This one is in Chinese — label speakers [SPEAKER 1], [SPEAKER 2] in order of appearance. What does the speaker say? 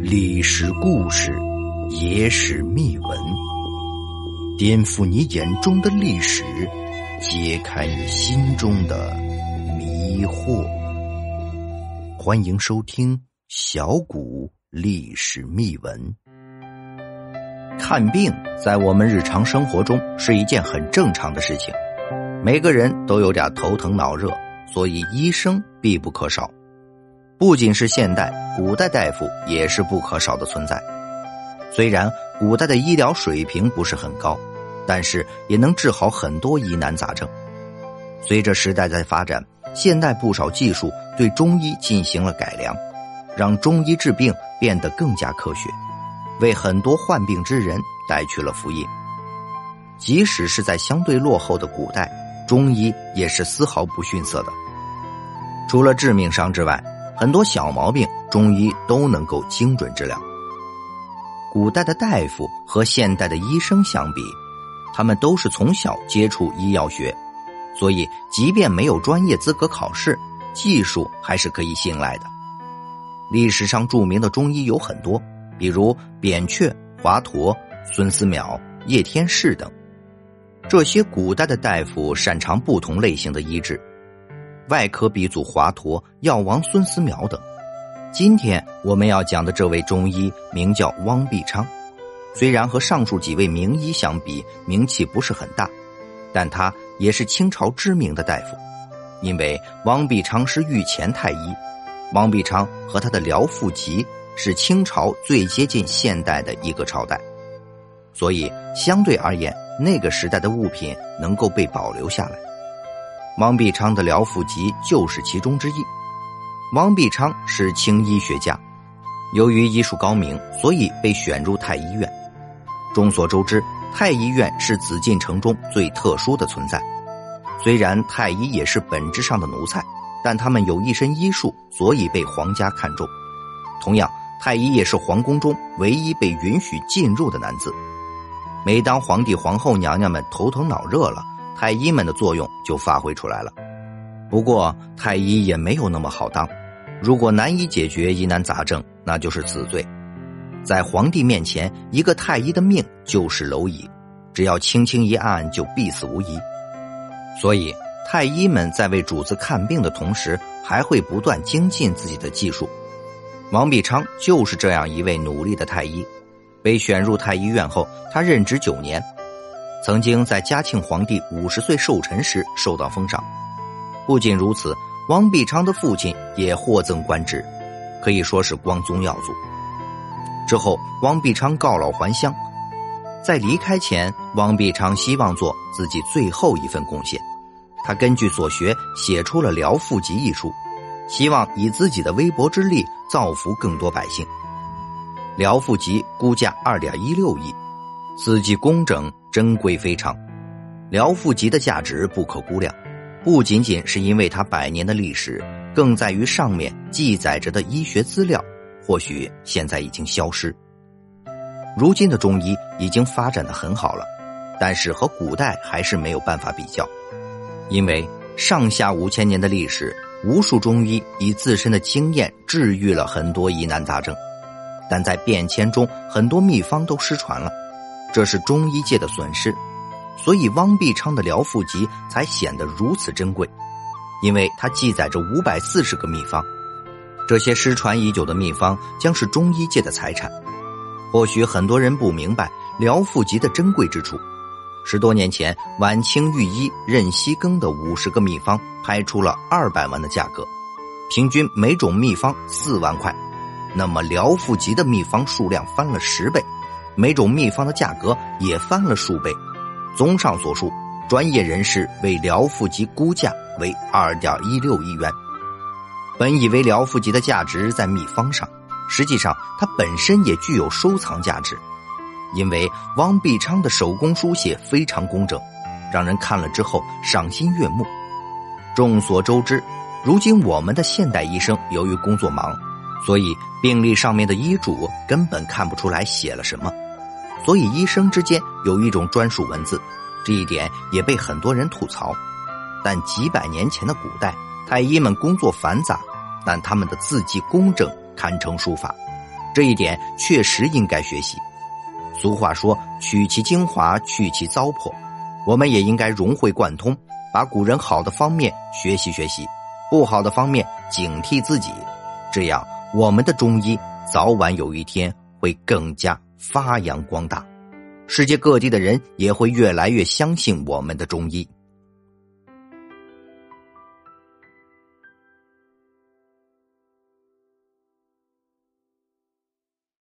[SPEAKER 1] 历史故事，野史秘闻，颠覆你眼中的历史，揭开你心中的迷惑。欢迎收听小谷历史秘闻。看病在我们日常生活中是一件很正常的事情，每个人都有点头疼脑热，所以医生必不可少。不仅是现代，古代大夫也是不可少的存在。虽然古代的医疗水平不是很高，但是也能治好很多疑难杂症。随着时代在发展，现代不少技术对中医进行了改良，让中医治病变得更加科学，为很多患病之人带去了福音。即使是在相对落后的古代，中医也是丝毫不逊色的。除了致命伤之外，很多小毛病，中医都能够精准治疗。古代的大夫和现代的医生相比，他们都是从小接触医药学，所以即便没有专业资格考试，技术还是可以信赖的。历史上著名的中医有很多，比如扁鹊、华佗、孙思邈、叶天士等。这些古代的大夫擅长不同类型的医治。外科鼻祖华佗、药王孙思邈等。今天我们要讲的这位中医名叫汪必昌，虽然和上述几位名医相比名气不是很大，但他也是清朝知名的大夫。因为汪必昌是御前太医，汪必昌和他的辽腹集是清朝最接近现代的一个朝代，所以相对而言，那个时代的物品能够被保留下来。王必昌的辽腹集就是其中之一。王必昌是清医学家，由于医术高明，所以被选入太医院。众所周知，太医院是紫禁城中最特殊的存在。虽然太医也是本质上的奴才，但他们有一身医术，所以被皇家看重。同样，太医也是皇宫中唯一被允许进入的男子。每当皇帝、皇后娘娘们头疼脑热了，太医们的作用就发挥出来了，不过太医也没有那么好当。如果难以解决疑难杂症，那就是死罪。在皇帝面前，一个太医的命就是蝼蚁，只要轻轻一按，就必死无疑。所以，太医们在为主子看病的同时，还会不断精进自己的技术。王必昌就是这样一位努力的太医。被选入太医院后，他任职九年。曾经在嘉庆皇帝五十岁寿辰时受到封赏，不仅如此，汪必昌的父亲也获赠官职，可以说是光宗耀祖。之后，汪必昌告老还乡，在离开前，汪必昌希望做自己最后一份贡献，他根据所学写出了《辽赋集》一书，希望以自己的微薄之力造福更多百姓。《辽赋集》估价二点一六亿。字迹工整，珍贵非常，《辽富集》的价值不可估量，不仅仅是因为它百年的历史，更在于上面记载着的医学资料，或许现在已经消失。如今的中医已经发展的很好了，但是和古代还是没有办法比较，因为上下五千年的历史，无数中医以自身的经验治愈了很多疑难杂症，但在变迁中，很多秘方都失传了。这是中医界的损失，所以汪必昌的《辽腹集》才显得如此珍贵，因为它记载着五百四十个秘方，这些失传已久的秘方将是中医界的财产。或许很多人不明白《辽腹集》的珍贵之处。十多年前，晚清御医任希庚的五十个秘方拍出了二百万的价格，平均每种秘方四万块，那么《辽腹集》的秘方数量翻了十倍。每种秘方的价格也翻了数倍。综上所述，专业人士为《辽腹集》估价为二点一六亿元。本以为《辽腹集》的价值在秘方上，实际上它本身也具有收藏价值，因为汪必昌的手工书写非常工整，让人看了之后赏心悦目。众所周知，如今我们的现代医生由于工作忙。所以病历上面的医嘱根本看不出来写了什么，所以医生之间有一种专属文字，这一点也被很多人吐槽。但几百年前的古代，太医们工作繁杂，但他们的字迹工整，堪称书法，这一点确实应该学习。俗话说：“取其精华，去其糟粕。”我们也应该融会贯通，把古人好的方面学习学习，不好的方面警惕自己。这样，我们的中医早晚有一天会更加发扬光大，世界各地的人也会越来越相信我们的中医。